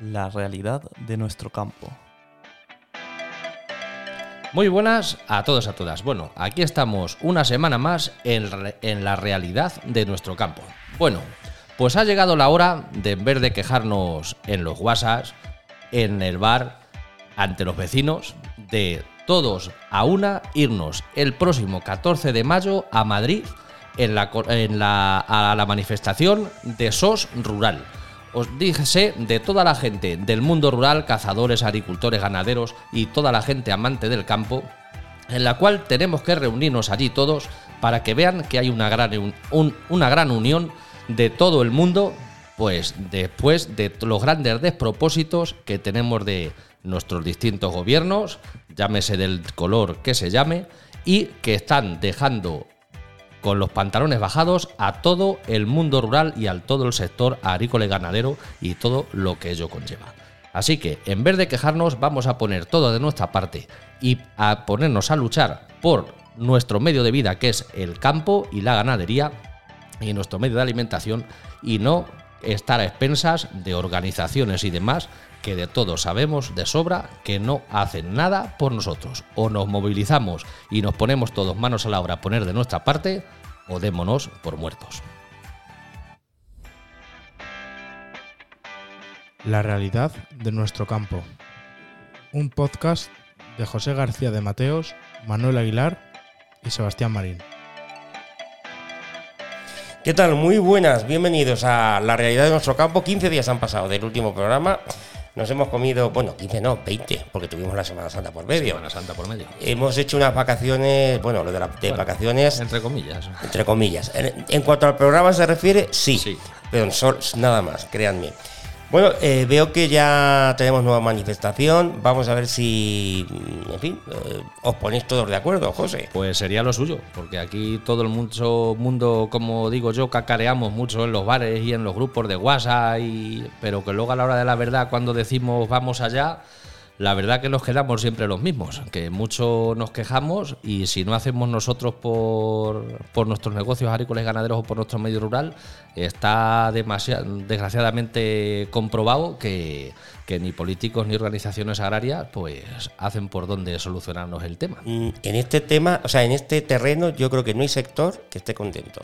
la realidad de nuestro campo. Muy buenas a todos a todas. Bueno, aquí estamos una semana más en, la realidad de nuestro campo. Bueno, pues ha llegado la hora de en vez de quejarnos en los WhatsApps, en el bar, ante los vecinos, de todos a una irnos el próximo 14 de mayo a Madrid en a la manifestación de SOS Rural. Os díjese de toda la gente del mundo rural, cazadores, agricultores, ganaderos y toda la gente amante del campo, en la cual tenemos que reunirnos allí todos para que vean que hay una gran, una gran unión de todo el mundo, pues después de los grandes despropósitos que tenemos de nuestros distintos gobiernos, llámese del color que se llame, y que están dejando con los pantalones bajados a todo el mundo rural y al todo el sector agrícola y ganadero y todo lo que ello conlleva. Así que, en vez de quejarnos, vamos a poner todo de nuestra parte y a ponernos a luchar por nuestro medio de vida, que es el campo y la ganadería, y nuestro medio de alimentación, y no estar a expensas de organizaciones y demás que de todos sabemos de sobra que no hacen nada por nosotros. O nos movilizamos y nos ponemos todos manos a la obra a poner de nuestra parte, o démonos por muertos. La realidad de nuestro campo. Un podcast de José García de Mateos, Manuel Aguilar y Sebastián Marín. ¿Qué tal? Muy buenas, bienvenidos a La realidad de nuestro campo. 15 días han pasado del último programa nos hemos comido, bueno, 15 no, 20, porque tuvimos la Semana Santa por medio. Semana Santa por medio. Hemos hecho unas vacaciones, bueno, lo de, las vacaciones. Entre comillas. Entre comillas. En, cuanto al programa se refiere, sí. sí. Pero nada más, créanme. Bueno, eh, veo que ya tenemos nueva manifestación. Vamos a ver si, en fin, eh, os ponéis todos de acuerdo, José. Pues sería lo suyo, porque aquí todo el mundo, mundo, como digo yo, cacareamos mucho en los bares y en los grupos de WhatsApp, y, pero que luego a la hora de la verdad, cuando decimos vamos allá, la verdad que nos quedamos siempre los mismos, que mucho nos quejamos y si no hacemos nosotros por, por nuestros negocios agrícolas y ganaderos o por nuestro medio rural, está demasiado, desgraciadamente comprobado que, ni políticos ni organizaciones agrarias pues hacen por dónde solucionarnos el tema. Mm, en este tema, o sea, en este terreno yo creo que no hay sector que esté contento.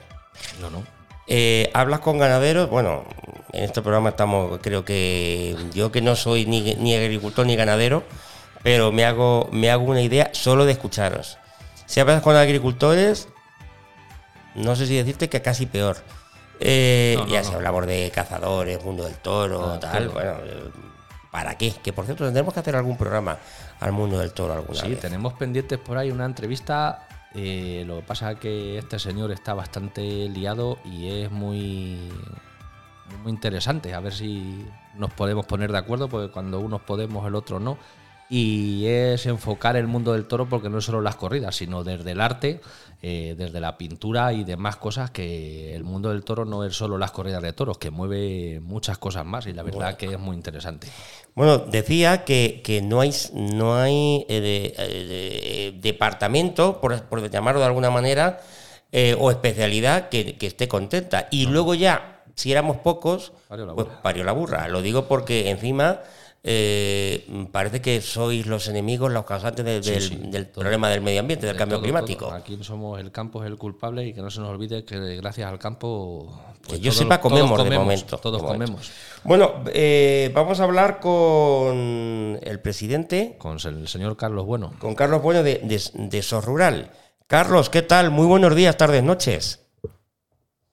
No, no. Eh, hablas con ganaderos, bueno, en este programa estamos, creo que yo que no soy ni, agricultor ni ganadero, pero me hago, me hago una idea solo de escucharos. Si hablas con agricultores, no sé si decirte que casi peor. Eh, ya si hablamos de cazadores, mundo del toro, ah, tal, bueno, ¿para qué? Que por cierto tendremos que hacer algún programa al mundo del toro alguna sí, tenemos pendientes por ahí una entrevista eh, lo que pasa es que este señor está bastante liado y es muy, muy interesante. A ver si nos podemos poner de acuerdo, porque cuando unos podemos, el otro no y es enfocar el mundo del toro porque no es solo las corridas, sino desde el arte, eh, desde la pintura y demás cosas que el mundo del toro no es solo las corridas de toros, que mueve muchas cosas más y la verdad que es muy interesante. Bueno, decía que, no hay, no hay eh, eh, departamento, por, llamarlo de alguna manera, o especialidad que, esté contenta. Y luego ya, si éramos pocos, pues parió la burra. Lo digo porque encima eh, parece que sois los enemigos, los causantes del, problema del medio ambiente, del cambio climático. Aquí somos el campo es el culpable y que no se nos olvide que gracias al campo... Pues que yo sepa, comemos, de momento. Todos comemos. Bueno, eh, vamos a hablar con el presidente. Con el señor Carlos Bueno. Con Carlos Bueno de, de, SOS Rural. Carlos, ¿qué tal? Muy buenos días, tardes, noches.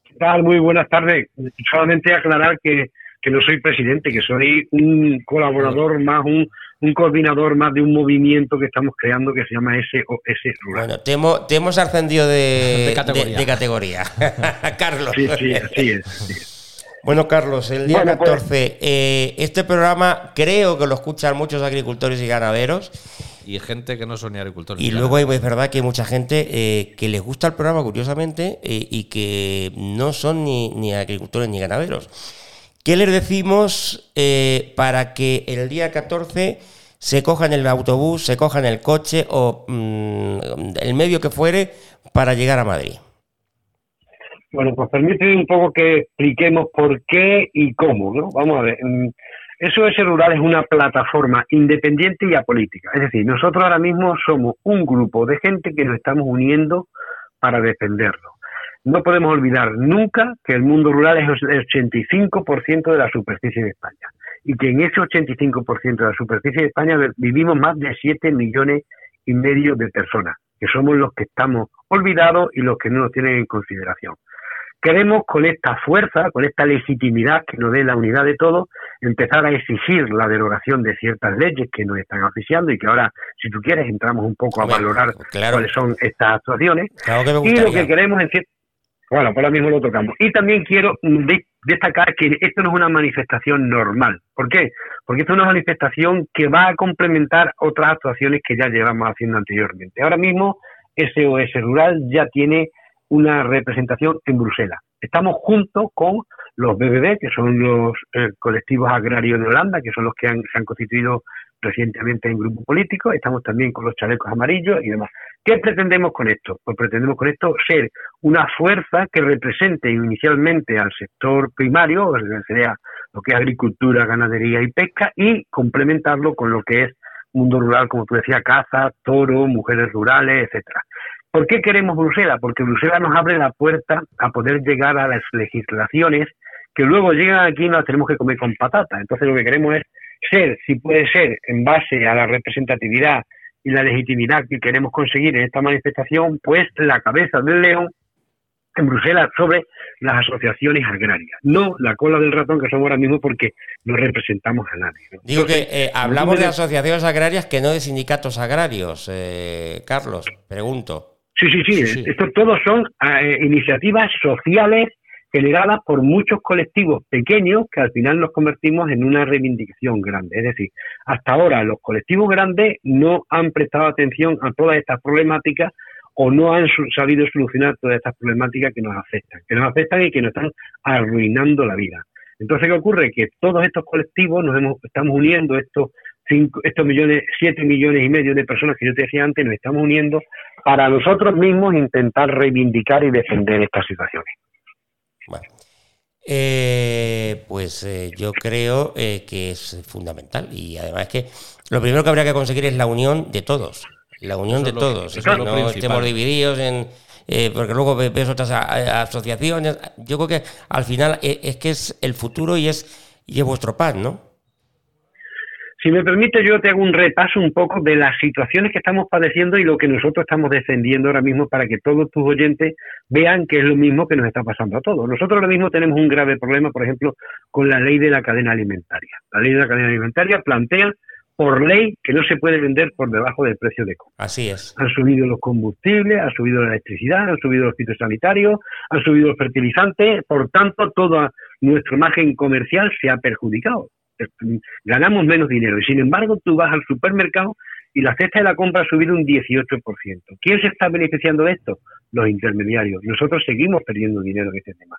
¿Qué tal? Muy buenas tardes. Solamente aclarar que que no soy presidente, que soy un colaborador más, un, un coordinador más de un movimiento que estamos creando que se llama SOS Rural. Bueno, te hemos, te hemos ascendido de, de categoría, Carlos. Sí, sí, así es. Bueno, Carlos, el día 14, pues- eh, este programa creo que lo escuchan muchos agricultores y ganaderos. Y gente que no son ni agricultores. Y luego es verdad que hay mucha gente eh, que les gusta el programa, curiosamente, eh, y que no son ni, ni agricultores ni ganaderos. ¿Qué les decimos eh, para que el día 14 se cojan el autobús, se cojan el coche o mm, el medio que fuere para llegar a Madrid? Bueno, pues permíteme un poco que expliquemos por qué y cómo, ¿no? Vamos a ver. Mm, SOS Rural es una plataforma independiente y apolítica. Es decir, nosotros ahora mismo somos un grupo de gente que nos estamos uniendo para defenderlo. No podemos olvidar nunca que el mundo rural es el 85% de la superficie de España y que en ese 85% de la superficie de España vivimos más de 7 millones y medio de personas, que somos los que estamos olvidados y los que no nos tienen en consideración. Queremos con esta fuerza, con esta legitimidad que nos dé la unidad de todos, empezar a exigir la derogación de ciertas leyes que nos están oficiando y que ahora, si tú quieres, entramos un poco a valorar cuáles son estas actuaciones. y lo que queremos es bueno, por ahora mismo lo tocamos. Y también quiero destacar que esto no es una manifestación normal. ¿Por qué? Porque esto es una manifestación que va a complementar otras actuaciones que ya llevamos haciendo anteriormente. Ahora mismo SOS Rural ya tiene una representación en Bruselas. Estamos juntos con los BBB, que son los eh, colectivos agrarios de Holanda, que son los que se han constituido recientemente en grupo político, estamos también con los chalecos amarillos y demás. ¿Qué pretendemos con esto? Pues pretendemos con esto ser una fuerza que represente inicialmente al sector primario, o sea, lo que es agricultura, ganadería y pesca, y complementarlo con lo que es mundo rural, como tú decías, caza, toro, mujeres rurales, etcétera. ¿Por qué queremos Bruselas? Porque Bruselas nos abre la puerta a poder llegar a las legislaciones que luego llegan aquí y nos tenemos que comer con patata. Entonces lo que queremos es ser, si puede ser, en base a la representatividad y la legitimidad que queremos conseguir en esta manifestación, pues la cabeza del león en Bruselas sobre las asociaciones agrarias, no la cola del ratón que somos ahora mismo porque no representamos a nadie. Digo que eh, hablamos de asociaciones agrarias que no de sindicatos agrarios, eh, Carlos, pregunto. Sí, sí, sí, Estos todos son eh, iniciativas sociales generadas por muchos colectivos pequeños que al final nos convertimos en una reivindicación grande. Es decir, hasta ahora los colectivos grandes no han prestado atención a todas estas problemáticas o no han sabido solucionar todas estas problemáticas que nos afectan, que nos afectan y que nos están arruinando la vida. Entonces, ¿qué ocurre? Que todos estos colectivos nos hemos, estamos uniendo, estos, cinco, estos millones, siete millones y medio de personas que yo te decía antes, nos estamos uniendo para nosotros mismos intentar reivindicar y defender estas situaciones. Bueno, eh, pues eh, yo creo eh, que es fundamental y además que lo primero que habría que conseguir es la unión de todos, la unión de todos, que no estemos divididos en... porque luego ves otras asociaciones, yo creo que al final es que es el futuro y es, y es vuestro pan, ¿no? Si me permite, yo te hago un repaso un poco de las situaciones que estamos padeciendo y lo que nosotros estamos defendiendo ahora mismo para que todos tus oyentes vean que es lo mismo que nos está pasando a todos. Nosotros ahora mismo tenemos un grave problema, por ejemplo, con la ley de la cadena alimentaria. La ley de la cadena alimentaria plantea por ley que no se puede vender por debajo del precio de compra. Así es. Han subido los combustibles, ha subido la electricidad, han subido los fitosanitarios, han subido los fertilizantes, por tanto, toda nuestra imagen comercial se ha perjudicado ganamos menos dinero. Y sin embargo, tú vas al supermercado y la cesta de la compra ha subido un 18%. ¿Quién se está beneficiando de esto? Los intermediarios. Nosotros seguimos perdiendo dinero en este tema.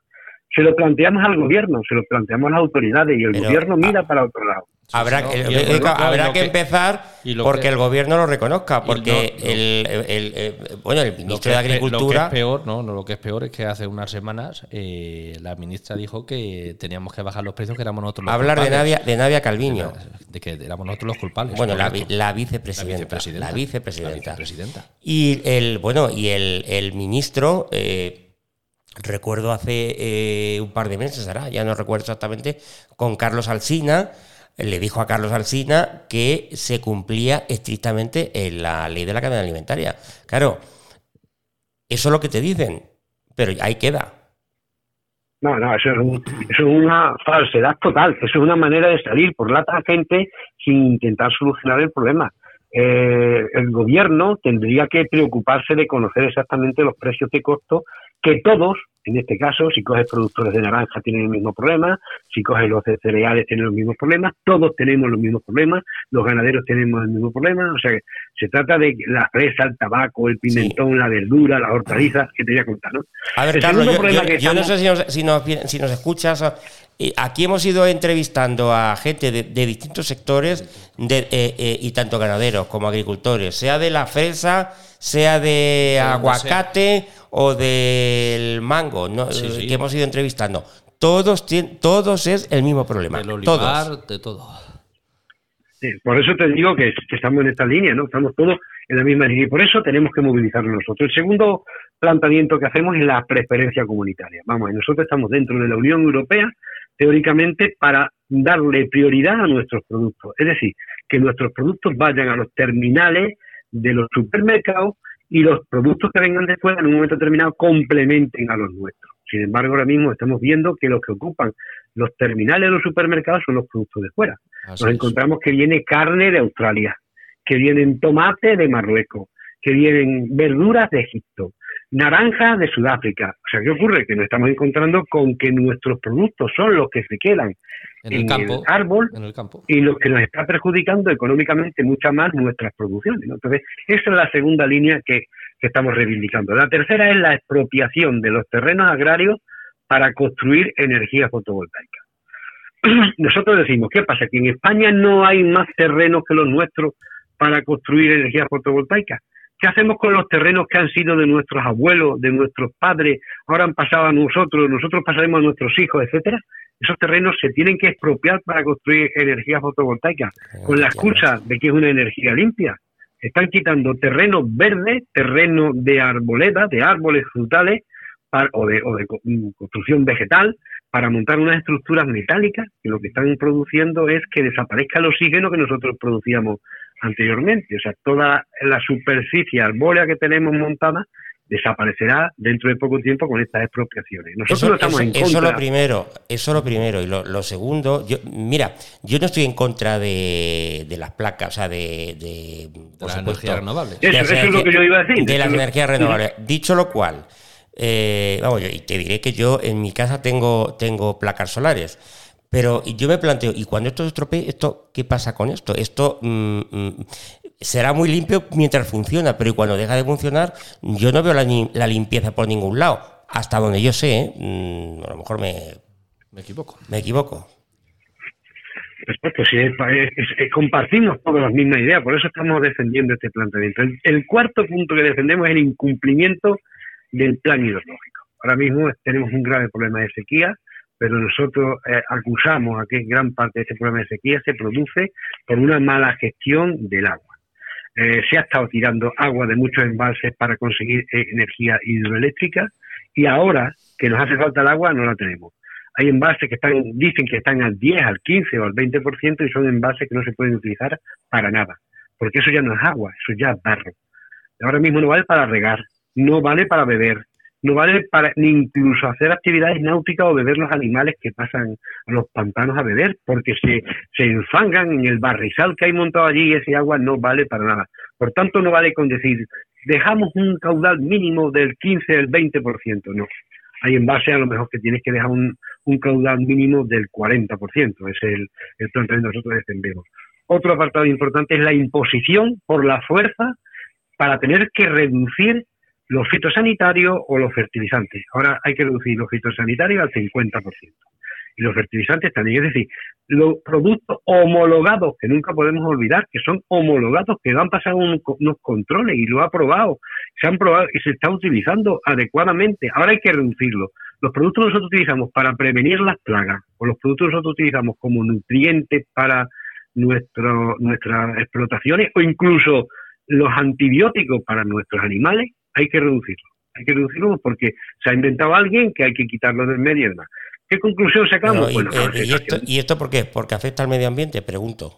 Se lo planteamos al gobierno, se lo planteamos a las autoridades y el gobierno mira para otro lado. Habrá, habrá que, empezar porque el gobierno lo reconozca, porque el, bueno, el ministro de Agricultura... Lo que es peor, no, lo que es peor es que hace unas semanas eh, la ministra dijo que teníamos que bajar los precios, que éramos nosotros los Hablar culpables. de Navia, de Navia Calviño. De, que éramos nosotros los culpables. Bueno, la, vicepresidenta, la, vicepresidenta, Y el, bueno, y el, el ministro... Eh, recuerdo hace eh, un par de meses, ahora ya no recuerdo exactamente, con Carlos Alsina, le dijo a Carlos Alsina que se cumplía estrictamente en la ley de la cadena alimentaria. Claro, eso es lo que te dicen, pero ahí queda. No, no, eso es, una falsedad total, eso es una manera de salir por la gente sin intentar solucionar el problema. Eh, el gobierno tendría que preocuparse de conocer exactamente los precios de costo que todos, en este caso, si coges productores de naranja tienen el mismo problema, si coges los de cereales tienen los mismos problemas, todos tenemos los mismos problemas, los ganaderos tenemos el mismo problema, o sea que se trata de la fresa, el tabaco, el pimentón, la verdura, las hortalizas, que te voy a contar, ¿no? A ver, Carlos, yo, no sé si nos, si, nos, si nos escuchas, eh, aquí hemos ido entrevistando a gente de, distintos sectores de, eh, eh, y tanto ganaderos como agricultores, sea de la fresa, sea de aguacate o del mango, que hemos ido entrevistando. todos, todos es el mismo problema. Del olivar, Todos. de todo. Sí, por eso te digo que, que estamos en esta línea, ¿no? Estamos todos en la misma línea y por eso tenemos que movilizarnos nosotros. El segundo planteamiento que hacemos es la preferencia comunitaria. Vamos, y nosotros estamos dentro de la Unión Europea, teóricamente, para darle prioridad a nuestros productos. Es decir, que nuestros productos vayan a los terminales de los supermercados y los productos que vengan de fuera en un momento determinado complementen a los nuestros. Sin embargo, ahora mismo estamos viendo que los que ocupan los terminales de los supermercados son los productos de fuera. Así Nos es. encontramos que viene carne de Australia, que vienen tomates de Marruecos, que vienen verduras de Egipto, naranjas de Sudáfrica. O sea, ¿qué ocurre? Que nos estamos encontrando con que nuestros productos son los que se quedan En el campo. árbol En el campo. y los que nos está perjudicando económicamente mucho más nuestras producciones. ¿no? Entonces, esa es la segunda línea que, que estamos reivindicando. La tercera es la expropiación de los terrenos agrarios para construir energía fotovoltaica. Nosotros decimos, ¿qué pasa? Que en España no hay más terrenos que los nuestros para construir energía fotovoltaica. ¿Qué hacemos con los terrenos que han sido de nuestros abuelos, de nuestros padres, ahora han pasado a nosotros, nosotros pasaremos a nuestros hijos, etcétera? Esos terrenos se tienen que expropiar para construir energía fotovoltaica, con la excusa de que es una energía limpia. Están quitando terrenos verdes, terrenos de arboleda, de árboles frutales para- o de, o de mm, construcción vegetal para montar unas estructuras metálicas que lo que están produciendo es que desaparezca el oxígeno que nosotros producíamos anteriormente. O sea, toda la superficie arbórea que tenemos montada desaparecerá dentro de poco tiempo con estas expropiaciones. Nosotros Eso, no estamos eso- en eso contra. lo primero, eso lo primero. Y lo, lo segundo, yo, mira, yo no estoy en contra de, de las placas, o sea, de, de, De por la supuesto, energía renovable. Eso- las eso es lo energías- que yo iba a decir. De las Eso- energías renovables. Dicho lo cual, eh, vamos, yo, y te diré que yo en mi casa tengo, tengo placas solares. Pero yo me planteo, ¿y cuando esto se estropee, esto, qué pasa con esto? Esto mm, mm, será muy limpio mientras funciona, pero ¿y cuando deja de funcionar, yo no veo la, limpieza por ningún lado. Hasta donde yo sé, ¿eh? Mm, a lo mejor me, Me equivoco. me equivoco. Perfecto, sí, es, compartimos todas las mismas ideas, por eso estamos defendiendo este planteamiento. El, el cuarto punto que defendemos es el incumplimiento del plan hidrológico. Ahora mismo tenemos un grave problema de sequía, pero nosotros eh, acusamos a que gran parte de este problema de sequía se produce por una mala gestión del agua. Eh, se ha estado tirando agua de muchos embalses para conseguir eh, energía hidroeléctrica y ahora que nos hace falta el agua no la tenemos hay envases que están, dicen que están al 10, al 15 o al 20% y son envases que no se pueden utilizar para nada, porque eso ya no es agua, eso ya es barro. Ahora mismo no vale para regar, no vale para beber, no vale para ni incluso hacer actividades náuticas o beber los animales que pasan a los pantanos a beber, porque se, se enfangan en el barrizal que hay montado allí y ese agua no vale para nada. Por tanto, no vale con decir, dejamos un caudal mínimo del 15, del 20%, no hay envases a lo mejor que tienes que dejar un, un caudal mínimo del 40%, es el, el planteamiento que nosotros defendemos. Otro apartado importante es la imposición por la fuerza para tener que reducir los fitosanitarios o los fertilizantes. Ahora hay que reducir los fitosanitarios al 50% y los fertilizantes también. Es decir, los productos homologados, que nunca podemos olvidar, que son homologados, que han pasado un- unos controles y lo ha probado, se han probado y se está utilizando adecuadamente. Ahora hay que reducirlo. Los productos que nosotros utilizamos para prevenir las plagas o los productos que nosotros utilizamos como nutrientes para nuestro, nuestras explotaciones o incluso los antibióticos para nuestros animales, hay que reducirlo. Hay que reducirlo porque se ha inventado alguien que hay que quitarlo del medio y demás. ¿Qué conclusión sacamos? Y, Bueno, eh, ¿y, esto, ¿Y esto por qué? ¿Porque afecta al medio ambiente? Pregunto.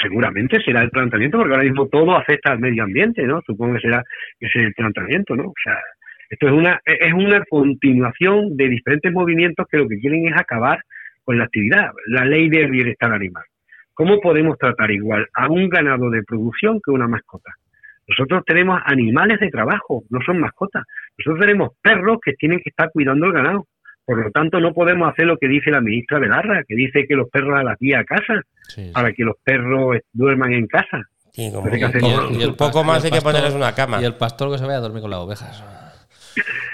seguramente será el planteamiento, porque ahora mismo todo afecta al medio ambiente, ¿no? Supongo que será ese el planteamiento, ¿no? O sea, esto es una es una continuación de diferentes movimientos que lo que quieren es acabar con la actividad, la ley del bienestar animal. ¿Cómo podemos tratar igual a un ganado de producción que una mascota? Nosotros tenemos animales de trabajo, no son mascotas. Nosotros tenemos perros que tienen que estar cuidando el ganado. Por lo tanto, no podemos hacer lo que dice la ministra Belarra, que dice que los perros a las 10 a casa, Sí, sí. para que los perros duerman en casa. Sí, como- y- hacer- y el un poco más hay el que ponerles una cama. Y el pastor que se vaya a dormir con las ovejas.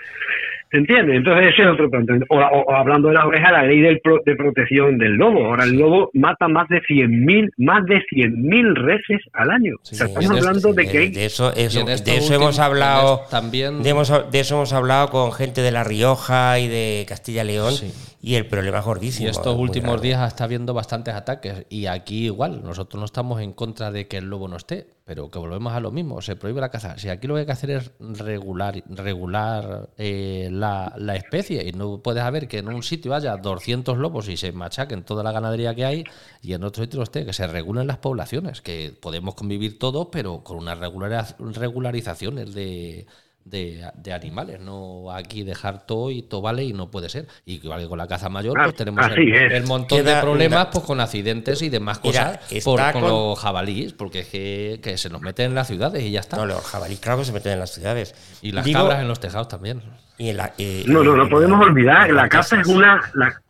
¿te entiendes? Entonces ese es otro punto. O, o- o hablando de la oveja, la ley del pro- de protección del lobo. Ahora el lobo mata más de 100.000 más de 100.000 reses al año. o sea, Sí, estamos de hablando de que hay de eso, de eso último- hemos hablado. también- de, hemos- de eso hemos hablado con gente de La Rioja y de Castilla y León. Sí. Y el problema es gordísimo. Y estos últimos días está habiendo bastantes ataques. Y aquí igual, nosotros no estamos en contra de que el lobo no esté, pero que volvemos a lo mismo, se prohíbe la caza. Si aquí lo que hay que hacer es regular, regular eh, la, la especie, y no puedes haber que en un sitio haya 200 lobos y se machaquen toda la ganadería que hay, y en otro sitio no esté, que se regulen las poblaciones, que podemos convivir todos, pero con unas regulariz- regularizaciones de, de, de animales, no aquí dejar todo y todo vale y no puede ser. Y igual que con la caza mayor, pues tenemos el, el montón Queda de problemas pues con accidentes y demás Mira, cosas por, con con- los jabalíes, porque es que, que se nos meten en las ciudades y ya está. No, los jabalíes, claro que se meten en las ciudades. y las Digo, cabras en los tejados también. y en la- eh, No, no, no en- podemos en- olvidar, en la caza es una... La,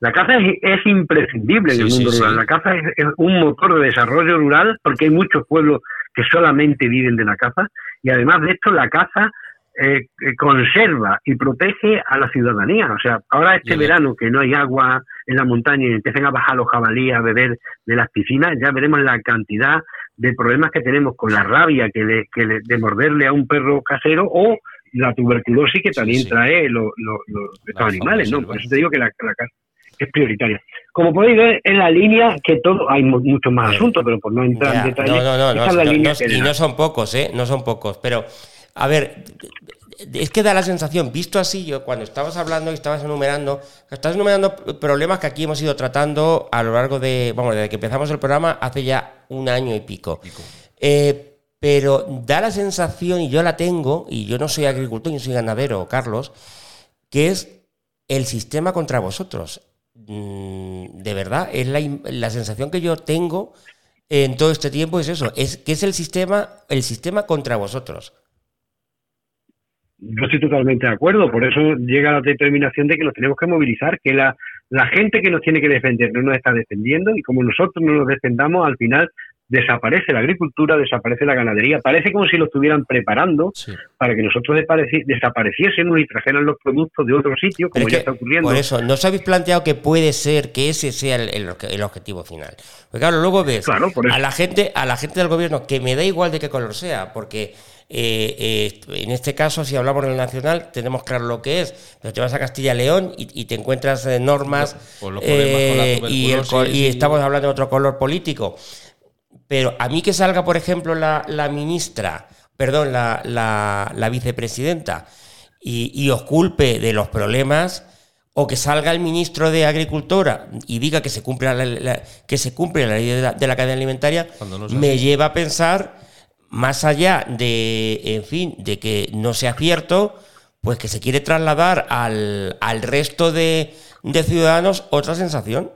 la caza es, es imprescindible en Sí, el sí, mundo sí. rural. La caza es, es un motor de desarrollo rural porque hay muchos pueblos que solamente viven de la caza y además de esto la caza eh, eh, conserva y protege a la ciudadanía. O sea, ahora este verano que no hay agua en la montaña y empiezan a bajar los jabalíes a beber de las piscinas, ya veremos la cantidad de problemas que tenemos con la rabia que le, que le- de morderle a un perro casero o la tuberculosis que también sí. trae lo- lo- lo- estos animales, ¿no? Por eso te digo que la, la es prioritaria. Como podéis ver, en la línea que todo, hay mu- muchos más asuntos, pero por no entrar Ya, en detalle, no, no, no, no, no, no, y no son pocos, ¿eh? No son pocos. Pero, a ver, es que da la sensación, visto así, yo cuando estabas hablando y estabas enumerando, estás enumerando problemas que aquí hemos ido tratando a lo largo de, vamos, desde que empezamos el programa hace ya un año y pico. Eh, pero da la sensación, y yo la tengo, y yo no soy agricultor, yo soy ganadero, Carlos, que es el sistema contra vosotros. Mm, De verdad, es la, la sensación que yo tengo en todo este tiempo es eso, es que es el sistema, el sistema contra vosotros. Yo estoy totalmente de acuerdo, por eso llega la determinación de que nos tenemos que movilizar, que la, la gente que nos tiene que defender no nos está defendiendo y como nosotros no nos defendamos, al final desaparece la agricultura, desaparece la ganadería, parece como si lo estuvieran preparando Sí. para que nosotros desapareci- desapareciésemos y trajeran los productos de otro sitio, como ya está ocurriendo. Por eso, ¿no os habéis planteado que puede ser que ese sea el, el- el objetivo final? Porque claro, luego ves Claro, a la gente, a la gente del gobierno, que me da igual de qué color sea, porque eh, eh, en este caso, si hablamos del nacional, tenemos claro lo que es, pero te vas a Castilla y León y, y te encuentras eh, normas los problemas con la eh, y, el y estamos hablando de otro color político. Pero a mí que salga, por ejemplo, la, la ministra, perdón, la, la- la vicepresidenta, y, y os culpe de los problemas, o que salga el ministro de Agricultura y diga que se cumple la, que se cumple la ley de la, de la cadena alimentaria, no me lleva a pensar, más allá de, en fin, de que no sea cierto, pues que se quiere trasladar al, al resto de, de ciudadanos otra sensación.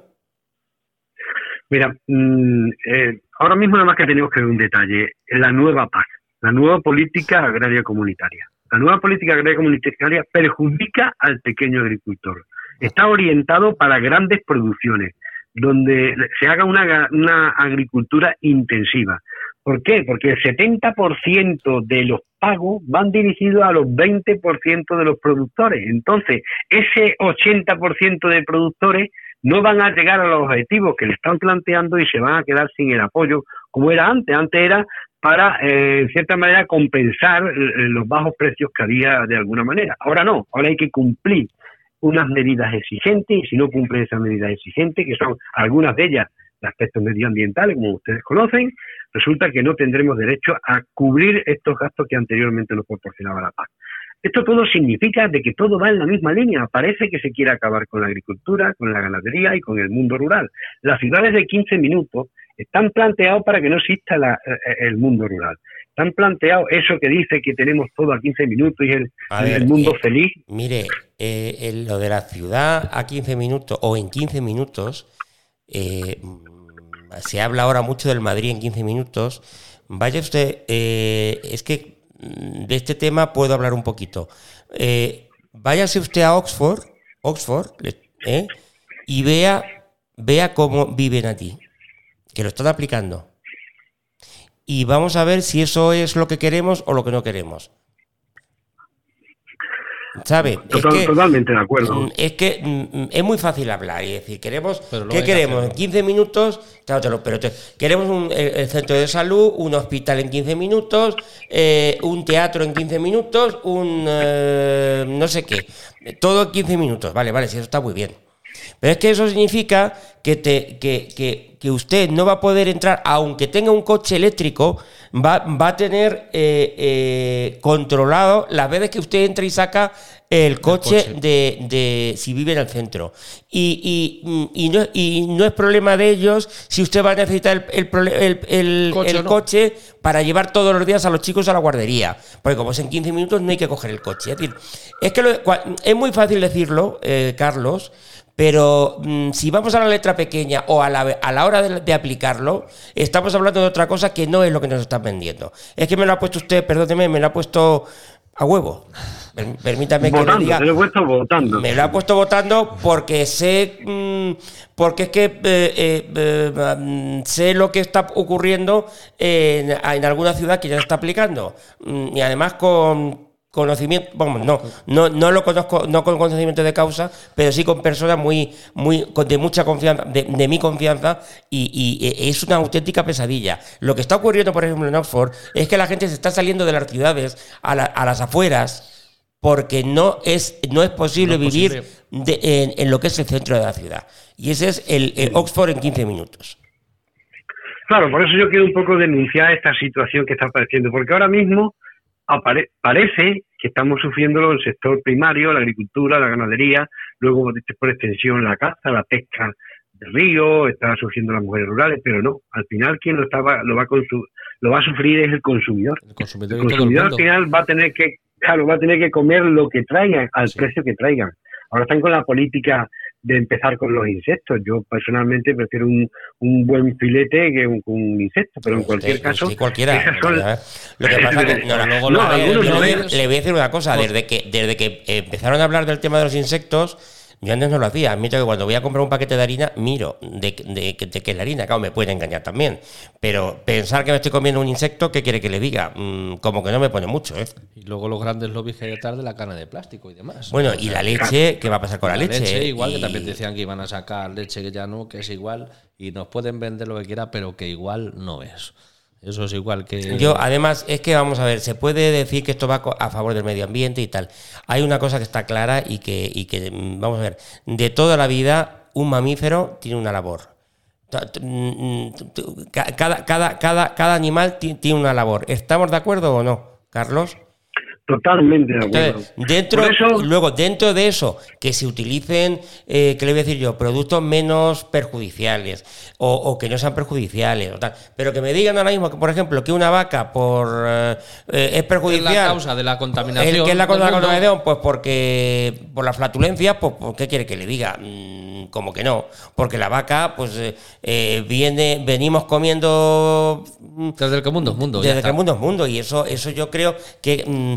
Mira, mm, eh, ahora mismo nada más que tenemos que ver un detalle, la nueva PAC, la nueva política agraria comunitaria. La nueva política agraria comunitaria perjudica al pequeño agricultor. Está orientado para grandes producciones, donde se haga una, una agricultura intensiva. ¿Por qué? Porque el 70% de los pagos van dirigidos a los 20% de los productores. Entonces, ese 80% de productores no van a llegar a los objetivos que le están planteando y se van a quedar sin el apoyo como era antes. Antes era para, eh, en cierta manera, compensar eh, los bajos precios que había de alguna manera. Ahora no, ahora hay que cumplir unas medidas exigentes y si no cumplen esas medidas exigentes, que son algunas de ellas aspectos medioambientales, como ustedes conocen, resulta que no tendremos derecho a cubrir estos gastos que anteriormente nos proporcionaba la PAC. Esto todo significa de que todo va en la misma línea. Parece que se quiere acabar con la agricultura, con la ganadería y con el mundo rural. Las ciudades de 15 minutos están planteados para que no exista la- eh, el mundo rural. Están planteados eso que dice que tenemos todo a 15 minutos y el, el mundo eh, feliz. Mire, eh, lo de la ciudad a 15 minutos o en 15 minutos, eh, se habla ahora mucho del Madrid en 15 minutos. Vaya usted, eh, es que mm, de este tema puedo hablar un poquito. Eh, váyase usted a Oxford, Oxford, y vea, vea cómo viven allí, que lo están aplicando. Y vamos a ver si eso es lo que queremos o lo que no queremos. ¿Sabes? Total- totalmente de acuerdo. mm, Es que mm, es muy fácil hablar y decir, queremos, ¿qué que queremos? En hacerlo. 15 minutos, claro, te lo- pero te- queremos un el, el centro de salud, un hospital en 15 minutos, eh, un teatro en 15 minutos, un eh, no sé qué, todo en 15 minutos, vale, vale, sí, eso está muy bien. Pero es que eso significa que, te, que, que- que usted no va a poder entrar, aunque tenga un coche eléctrico, va, va a tener eh, eh, controlado las veces que usted entra y saca el coche, coche. De, de si vive en el centro. Y, y- y no, y no es problema de ellos si usted va a necesitar el, el el- el- Coche no. coche para llevar todos los días a los chicos a la guardería. Porque como es en 15 minutos no hay que coger el coche. Es decir, es que lo- es muy fácil decirlo, eh, Carlos, pero mm, si vamos a la letra pequeña o a la, a la hora de, de aplicarlo, estamos hablando de otra cosa que no es lo que nos están vendiendo. Es que me lo ha puesto usted, perdóneme, me lo ha puesto a huevo. Per- Permítame que le diga. se lo he puesto votando. Me lo ha puesto votando porque sé, mm, porque es que eh, eh, eh, mm, sé lo que está ocurriendo en, en alguna ciudad que ya se está aplicando Mm, y además con conocimiento, vamos, no, no, no lo conozco, no con conocimiento de causa, pero sí con personas muy, muy, con- de mucha confianza, de, de mi confianza y, y, eh, es una auténtica pesadilla. Lo que está ocurriendo, por ejemplo, en Oxford es que la gente se está saliendo de las ciudades a, la- a las afueras porque no es, no es posible No es vivir posible. de- en, en lo que es el centro de la ciudad. Y ese es el, el Oxford en 15 minutos. Claro, por eso yo quiero un poco denunciar esta situación que está apareciendo, porque ahora mismo apare- parece que estamos sufriéndolo el sector primario, la agricultura, la ganadería, luego por extensión la caza, la pesca del río, está sufriendo las mujeres rurales, pero no, al final quien lo, estaba, lo, va a lo va a sufrir es el consumidor. El consumidor El el al final va a tener que, claro, va a tener que comer lo que traigan, al Sí. precio que traigan. Ahora están con la política de empezar con los insectos. Yo personalmente prefiero un, un buen filete que un, un insecto, pero en cualquier caso, cualquiera. son-. Lo que pasa es que no, Luego no, le, le voy a decir una cosa, desde que, desde que empezaron a hablar del tema de los insectos, yo antes no lo hacía. Admito que cuando voy a comprar un paquete de harina, miro de, de, de qué es la harina. Claro, me pueden engañar también. Pero pensar que me estoy comiendo un insecto, ¿qué quiere que le diga? Mm, como que no me pone mucho, ¿eh? Y luego los grandes lobbies que hay detrás de la cana de plástico y demás. Bueno, y la leche, ¿qué va a pasar con la, leche? igual que también decían que iban a sacar leche que ya no, que es igual, y nos pueden vender lo que quiera, pero que igual no es. Eso es igual que. Yo, además, es que vamos a ver, se puede decir que esto va a favor del medio ambiente y tal. Hay una cosa que está clara y que, y que mm, vamos a ver, de toda la vida, un mamífero tiene una labor. Mm, ca- Cada, cada, cada, cada animal ti- tiene una labor. ¿Estamos de acuerdo o no, Carlos? Totalmente de acuerdo. Entonces, dentro, eso- luego, dentro de eso, que se utilicen, eh, ¿qué le voy a decir yo? Productos menos perjudiciales o, o que no sean perjudiciales o tal. Pero que me digan ahora mismo que, por ejemplo, que una vaca por eh, eh, es es perjudicial. la causa de la contaminación. ¿El ¿Qué es la causa de la contaminación? Pues porque por la flatulencia, pues ¿por ¿qué quiere que le diga? Mm, como que no. Porque la vaca, pues eh, eh, viene, venimos comiendo mm, Desde el que mundo es mundo. desde que el mundo es mundo y eso eso yo creo que mm,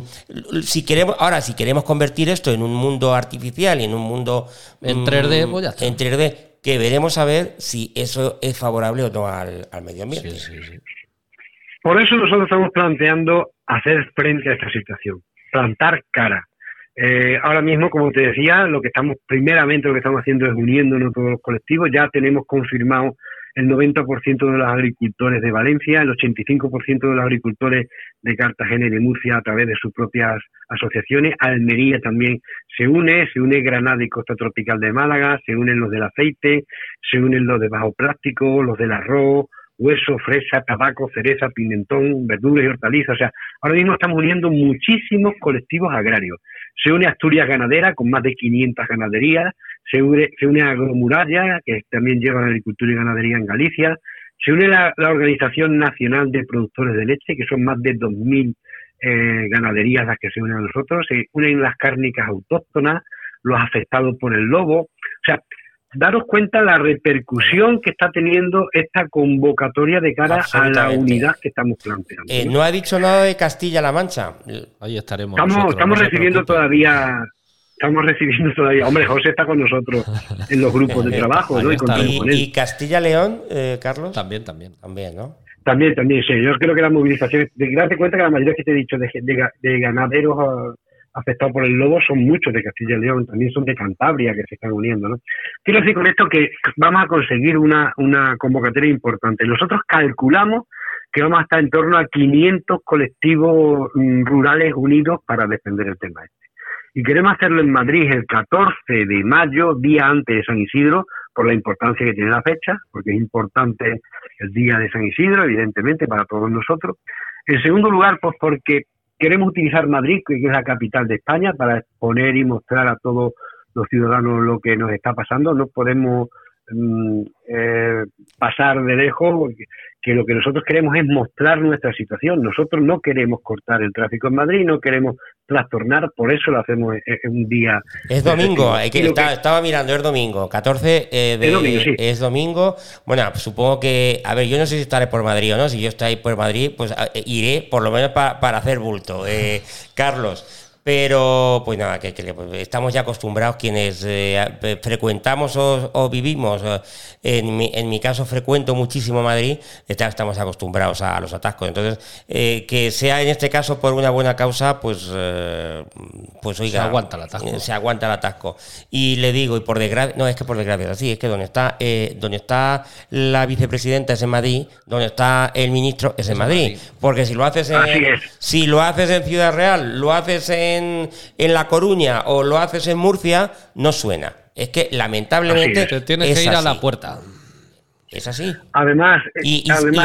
si queremos ahora si queremos convertir esto en un mundo artificial y en un mundo En mm, 3D, pues ya está. en 3D que veremos a ver si eso es favorable o no al, al medio ambiente Sí, sí, sí. Por eso nosotros estamos planteando hacer frente a esta situación, plantar cara. Eh, ahora mismo, como te decía, lo que estamos, primeramente lo que estamos haciendo es uniéndonos todos los colectivos. Ya tenemos confirmado el 90% de los agricultores de Valencia, el 85% de los agricultores de Cartagena y de Murcia a través de sus propias asociaciones. Almería también se une, se une Granada y Costa Tropical de Málaga, se unen los del aceite, se unen los de bajo plástico, los del arroz, hueso, fresa, tabaco, cereza, pimentón, verduras y hortalizas. O sea, ahora mismo estamos uniendo muchísimos colectivos agrarios. Se une Asturias Ganadera con más de 500 ganaderías, se une, se une Agromuralla, que también lleva la agricultura y ganadería en Galicia, se une la, la Organización Nacional de Productores de Leche, que son más de 2.000 eh, ganaderías las que se unen a nosotros, se unen las cárnicas autóctonas, los afectados por el lobo. O sea, daros cuenta la repercusión que está teniendo esta convocatoria de cara a la unidad que estamos planteando. Eh, no ha dicho nada de Castilla-La Mancha Ahí estaremos. estamos nosotros, estamos no se recibiendo todavía estamos recibiendo todavía hombre José está con nosotros en los grupos de trabajo ¿no? Y y, con él. y Castilla-León eh, Carlos También, también. también no También, también, sí. Yo creo que las movilizaciones, de darte cuenta que la mayoría que te he dicho de, de, de ganaderos ah, afectados por el lobo son muchos de Castilla y León, también son de Cantabria que se están uniendo. ¿no? Quiero decir con esto que vamos a conseguir una, una convocatoria importante. Nosotros calculamos que vamos a estar en torno a 500 colectivos mm, rurales unidos para defender el tema este. Y queremos hacerlo en Madrid el 14 de mayo, día antes de San Isidro, por la importancia que tiene la fecha, porque es importante el día de San Isidro, evidentemente, para todos nosotros. En segundo lugar, pues porque queremos utilizar Madrid, que es la capital de España, para exponer y mostrar a todos los ciudadanos lo que nos está pasando. No podemos eh, pasar de lejos, que lo que nosotros queremos es mostrar nuestra situación. Nosotros no queremos cortar el tráfico en Madrid, no queremos trastornar, por eso lo hacemos en, un día. Es domingo, que, estaba mirando, es domingo, 14 eh, de, es, domingo, sí. es domingo. Bueno, supongo que, a ver, yo no sé si estaré por Madrid o no, si yo estoy por Madrid, pues iré por lo menos para hacer bulto. Eh, Carlos. Pero, pues nada, que, pues, estamos ya acostumbrados quienes eh, frecuentamos o, vivimos, eh, en, mi, en, mi, caso frecuento muchísimo Madrid, estamos acostumbrados a, los atascos. Entonces, eh, que sea en este caso por una buena causa, pues, pues oiga. Se aguanta el atasco. Se aguanta el atasco. Y le digo, y por desgracia, no es que por desgracia, sí, es que donde está, donde está la vicepresidenta es en Madrid, donde está el ministro es en Madrid. Porque si lo haces en, si lo haces en Ciudad Real, lo haces en en, La Coruña o lo haces en Murcia, no suena. Es que lamentablemente. Te tienes que ir a la puerta. Es así. Además, y,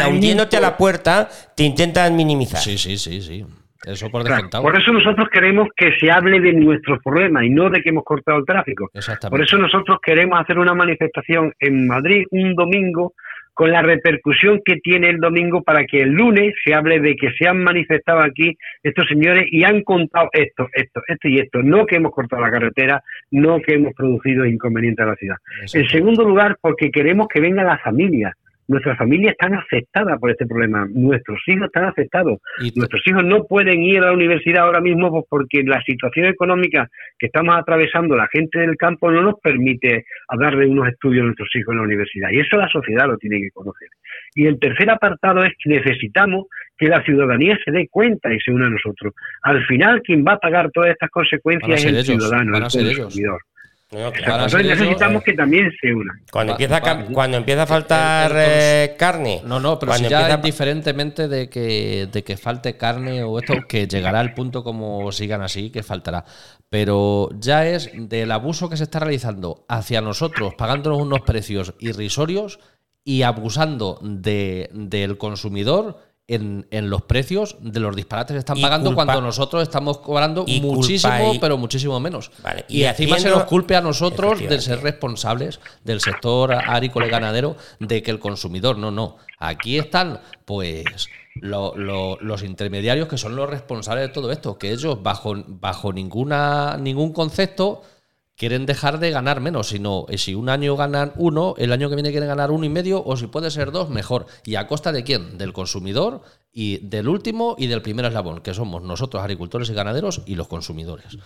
hundiéndote a la puerta, te intentan minimizar. Sí, sí, sí, sí. Eso por Por eso nosotros queremos que se hable de nuestros problemas y no de que hemos cortado el tráfico. Por eso nosotros queremos hacer una manifestación en Madrid un domingo con la repercusión que tiene el domingo para que el lunes se hable de que se han manifestado aquí estos señores y han contado esto, esto, esto y esto. No que hemos cortado la carretera, no que hemos producido inconvenientes a la ciudad. En segundo lugar, porque queremos que venga la familia nuestras familias están afectadas por este problema, nuestros hijos están afectados, nuestros hijos no pueden ir a la universidad ahora mismo pues, porque la situación económica que estamos atravesando la gente del campo no nos permite darle unos estudios a nuestros hijos en la universidad. Y eso la sociedad lo tiene que conocer. Y el tercer apartado es que necesitamos que la ciudadanía se dé cuenta y se una a nosotros. Al final quien va a pagar todas estas consecuencias es el ciudadano, el consumidor necesitamos que también se unan. Cuando, empieza, a, cuando empieza a faltar eh, carne. No, no, pero si ya indiferentemente de que, de que falte carne o esto, que llegará al punto como sigan así, que faltará. Pero ya es del abuso que se está realizando hacia nosotros, pagándonos unos precios irrisorios y abusando de, del consumidor en, los precios de los disparates que están pagando cuando nosotros estamos cobrando muchísimo, pero muchísimo menos. y, encima se nos culpe a nosotros de ser responsables del sector agrícola y ganadero de que el consumidor, no, no. Aquí están, pues, los intermediarios que son los responsables de todo esto, que ellos bajo, bajo ninguna, ningún concepto quieren dejar de ganar menos, sino eh, si un año ganan uno, el año que viene quieren ganar uno y medio, o si puede ser dos, mejor. ¿Y a costa de quién? Del consumidor y del último y del primer eslabón, que somos nosotros, agricultores y ganaderos, y los consumidores.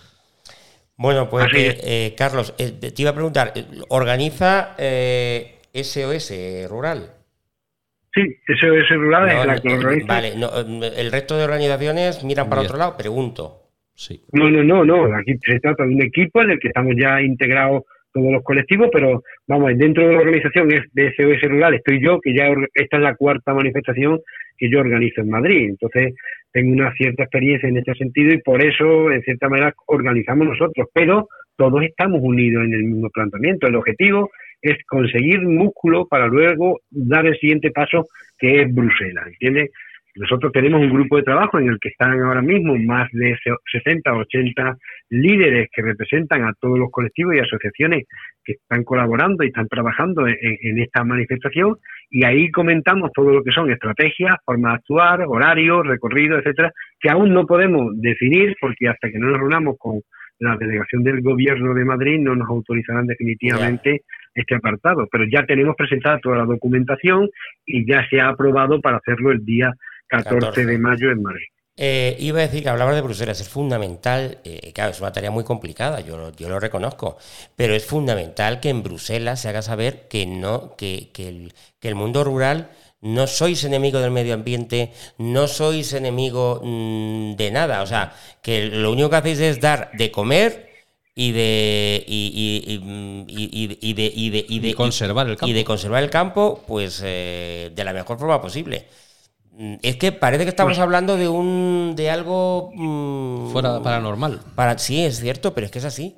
Bueno, pues eh, Carlos, eh, te iba a preguntar, ¿organiza SOS Rural? Sí, SOS Rural es la que organiza. Vale, el resto de organizaciones miran para otro lado, pregunto. No, no, no, no. Aquí se trata de un equipo en el que estamos ya integrados todos los colectivos, pero vamos, dentro de la organización de SOS Rural estoy yo, que ya esta es la cuarta manifestación que yo organizo en Madrid. Entonces, tengo una cierta experiencia en este sentido y por eso, en cierta manera, organizamos nosotros, pero todos estamos unidos en el mismo planteamiento. El objetivo es conseguir músculo para luego dar el siguiente paso, que es Bruselas, ¿entiendes? Nosotros tenemos un grupo de trabajo en el que están ahora mismo más de 60 o 80 líderes que representan a todos los colectivos y asociaciones que están colaborando y están trabajando en, esta manifestación. Y ahí comentamos todo lo que son estrategias, formas de actuar, horarios, recorridos, etcétera, que aún no podemos definir porque hasta que no nos reunamos con la delegación del gobierno de Madrid no nos autorizarán definitivamente este apartado, pero ya tenemos presentada toda la documentación y ya se ha aprobado para hacerlo el día 14, de mayo en Madrid. Eh, iba a decir que hablabas de Bruselas, es fundamental, eh, claro, es una tarea muy complicada, yo, yo lo reconozco, pero es fundamental que en Bruselas se haga saber que no, que, que, el, que el mundo rural no sois enemigo del medio ambiente, no sois enemigo mm, de nada. O sea, que lo único que hacéis es dar de comer y de y, de, y de, conservar el campo y de conservar el campo pues eh, de la mejor forma posible es que parece que estamos hablando de un de algo mm, fuera paranormal para sí es cierto pero es que es así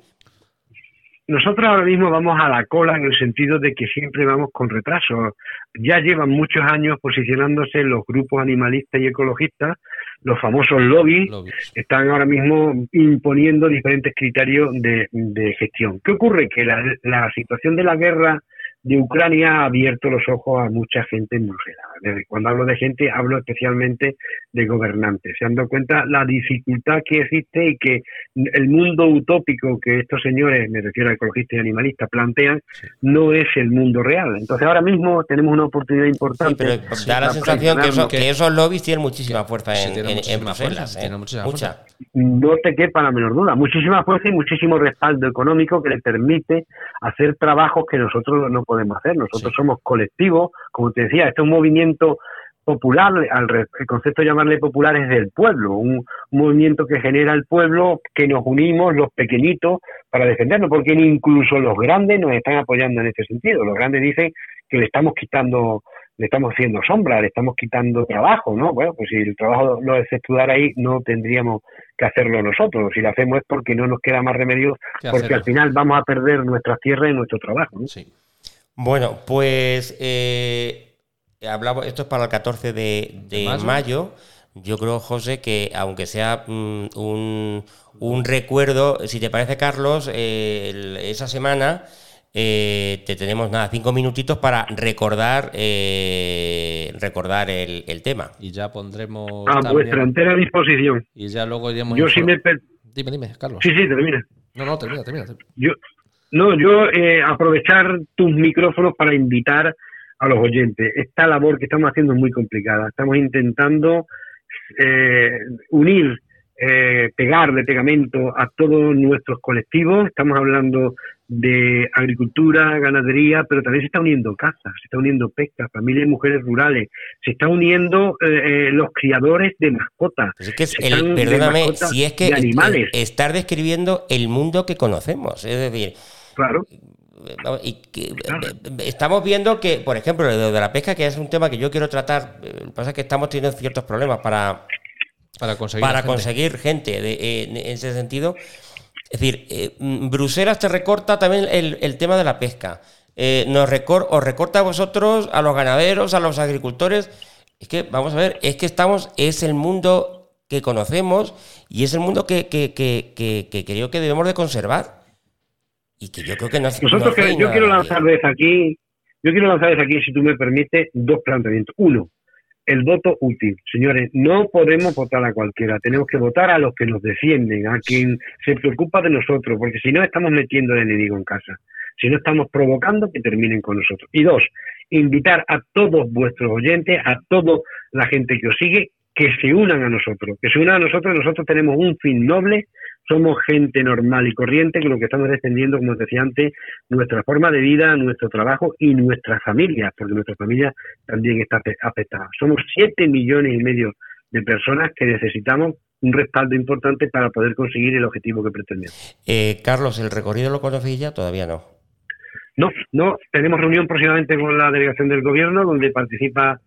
nosotros ahora mismo vamos a la cola en el sentido de que siempre vamos con retraso. Ya llevan muchos años posicionándose los grupos animalistas y ecologistas, los famosos lobbies, están ahora mismo imponiendo diferentes criterios de, gestión. ¿Qué ocurre? Que la, la situación de la guerra de Ucrania ha abierto los ojos a mucha gente en Bruselas. Cuando hablo de gente, hablo especialmente de gobernantes. Se han dado cuenta la dificultad que existe y que el mundo utópico que estos señores, me refiero a ecologistas y animalistas, plantean, no es el mundo real. Entonces ahora mismo tenemos una oportunidad importante. Sí, pero da la sensación que, esos lobbies tienen muchísima fuerza en, Bruselas. ¿eh? mucha. No te quepa la menor duda. Muchísima fuerza y muchísimo respaldo económico que le permite hacer trabajos que nosotros no podemos hacer. Nosotros somos colectivos, como te decía, este es un movimiento popular, al, el concepto de llamarle popular es del pueblo, un, movimiento que genera el pueblo, que nos unimos los pequeñitos para defenderlo, porque incluso los grandes nos están apoyando en este sentido. Los grandes dicen que le estamos quitando, le estamos haciendo sombra, le estamos quitando trabajo, ¿no? Bueno, pues si el trabajo lo efectuara ahí, no tendríamos que hacerlo nosotros. Si lo hacemos es porque no nos queda más remedio, porque al final vamos a perder nuestras tierras y nuestro trabajo. ¿no? Sí. Bueno, pues eh, hablamos, esto es para el 14 de, mayo? Yo creo, José, que aunque sea mm, un, un, recuerdo, si te parece, Carlos, eh, esa semana eh, te tenemos nada, cinco minutitos para recordar eh, recordar el, el, tema. Y ya pondremos. A vuestra entera disposición. Y ya luego iremos. Yo sí me. Dime, dime, Carlos. Sí, sí, termina. No, no, termina, termina. Yo, no, yo eh, aprovechar tus micrófonos para invitar a los oyentes. Esta labor que estamos haciendo es muy complicada. Estamos intentando eh, unir, eh, pegar de pegamento a todos nuestros colectivos. Estamos hablando de agricultura, ganadería, pero también se está uniendo casas, se está uniendo pesca, familias y mujeres rurales, se está uniendo los criadores de mascotas. es que perdóname, si es que animales. estar describiendo el mundo que conocemos, es decir, Claro. Y estamos viendo que, por ejemplo, lo de la pesca, que es un tema que yo quiero tratar, eh, lo que pasa es que estamos teniendo ciertos problemas para, para conseguir, para gente. conseguir gente en ese sentido. Es decir, eh, Bruselas te recorta también el, tema de la pesca. Eh, nos recor os recorta a vosotros, a los ganaderos, a los agricultores. Es que, vamos a ver, es que estamos, es el mundo que conocemos y es el mundo que, que, que, que creo que debemos de conservar y que yo creo que no Nosotros yo quiero lanzar desde aquí, yo quiero lanzar desde aquí, si tú me permites, dos planteamientos. Uno, el voto útil. Señores, no podemos votar a cualquiera, tenemos que votar a los que nos defienden, a quien se preocupa de nosotros, porque si no estamos metiendo al enemigo en casa, si no estamos provocando que terminen con nosotros. Y dos, invitar a todos vuestros oyentes, a toda la gente que os sigue, que se unan a nosotros, que se unan a nosotros, nosotros tenemos un fin noble, somos gente normal y corriente que lo que estamos defendiendo, como os decía antes, nuestra forma de vida, nuestro trabajo y nuestra familia, porque nuestra familia también está afectada. Somos siete millones y medio de personas que necesitamos un respaldo importante para poder conseguir el objetivo que pretendemos. Eh, Carlos, ¿el recorrido lo conoces ya? Todavía no. No, no. Tenemos reunión próximamente con la delegación del gobierno, donde participa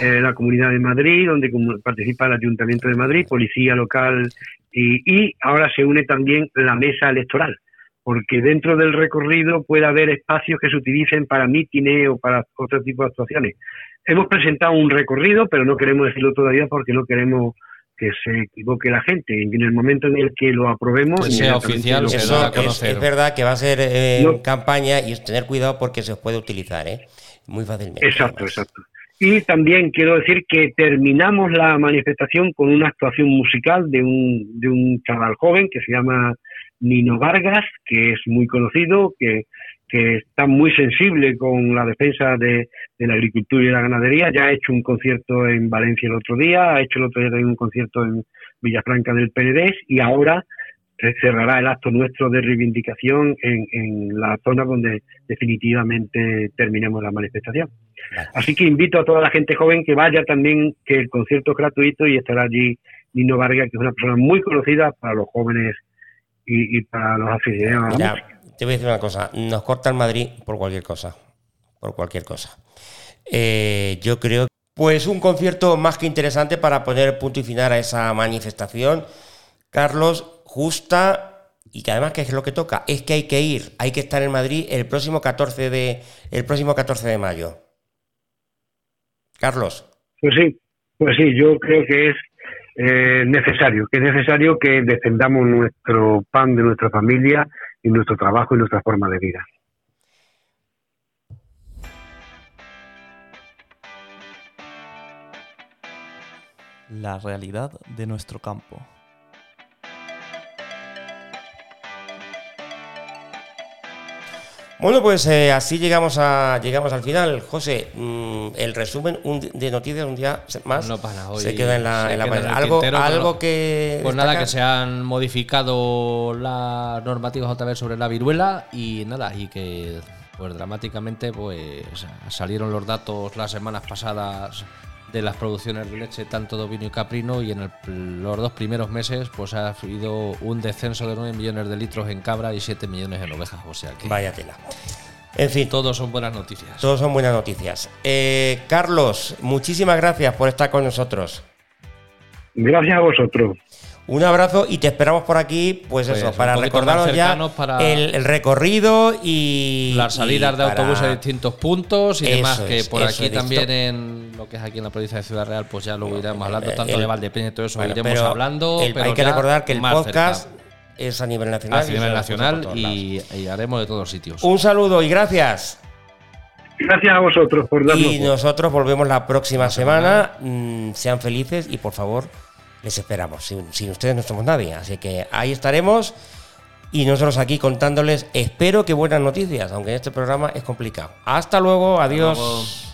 eh, la Comunidad de Madrid, donde participa el Ayuntamiento de Madrid, Policía Local y, ahora se une también la mesa electoral, porque dentro del recorrido puede haber espacios que se utilicen para mítines o para otro tipo de actuaciones. Hemos presentado un recorrido, pero no queremos decirlo todavía porque no queremos que se equivoque la gente. En el momento en el que lo aprobemos... sea oficial, Es, verdad que va a ser eh, campaña y tener cuidado porque se puede utilizar, ¿eh? Muy fácilmente. Exacto, exacto. Y también quiero decir que terminamos la manifestación con una actuación musical de un, de un chaval joven que se llama Nino Vargas, que es muy conocido, que, que está muy sensible con la defensa de, la agricultura y la ganadería. Ya ha hecho un concierto en Valencia el otro día, ha hecho el otro día también un concierto en Villafranca del Penedés y ahora cerrará el acto nuestro de reivindicación en, en la zona donde definitivamente terminemos la manifestación. Así que invito a toda la gente joven que vaya también, que el concierto es gratuito y estará allí Nino Vargas, que es una persona muy conocida para los jóvenes y, y para los aficionados. Mira, te voy a decir una cosa, nos corta el Madrid por cualquier cosa, por cualquier cosa. Eh, yo creo, pues un concierto más que interesante para poner punto y final a esa manifestación, Carlos, justa y que además que es lo que toca, es que hay que ir, hay que estar en Madrid el próximo 14 de el próximo 14 de mayo. Carlos, Pues sí, pues sí, yo creo que es eh, necesario, que es necesario que defendamos nuestro pan de nuestra familia y nuestro trabajo y nuestra forma de vida. La realidad de nuestro campo. Bueno, pues eh, así llegamos a llegamos al final. José, mm, el resumen un de noticias un día más No para hoy. se queda en la, se en la queda en pared. el algo tintero, algo que Pues nada, que se han modificado las normativas otra vez sobre la viruela y nada, y que pues dramáticamente pues salieron los datos las semanas pasadas de las producciones de leche tanto de ovino y caprino y en el- los dos primeros meses pues ha habido un descenso de 9 millones de litros en cabra y 7 millones en ovejas, o sea que Vaya tela. En fin, todos son buenas noticias. todos son buenas noticias. Eh, Carlos, muchísimas gracias por estar con nosotros. Gracias a vosotros. Un abrazo y te esperamos por aquí, pues, Pues eso, para recordaros ya para- el, el recorrido y las salidas y de autobús a distintos puntos y demás, que por aquí también esto- en lo que es aquí en la provincia de Ciudad Real, pues ya lo iremos hablando, eh, tanto el- de Valdepeña y todo eso Bueno, iremos pero hablando. el- pero hay que recordar que el podcast cerca. es a nivel nacional. a nivel nacional y, y haremos de todos sitios. Un saludo y gracias. Gracias a vosotros por darnos Y nosotros volvemos la próxima semana. Mm, sean felices y por favor, les esperamos. Sin, sin ustedes no somos nadie. Así que ahí estaremos. Y nosotros aquí contándoles, espero que buenas noticias, aunque en este programa es complicado. Hasta luego, adiós. luego.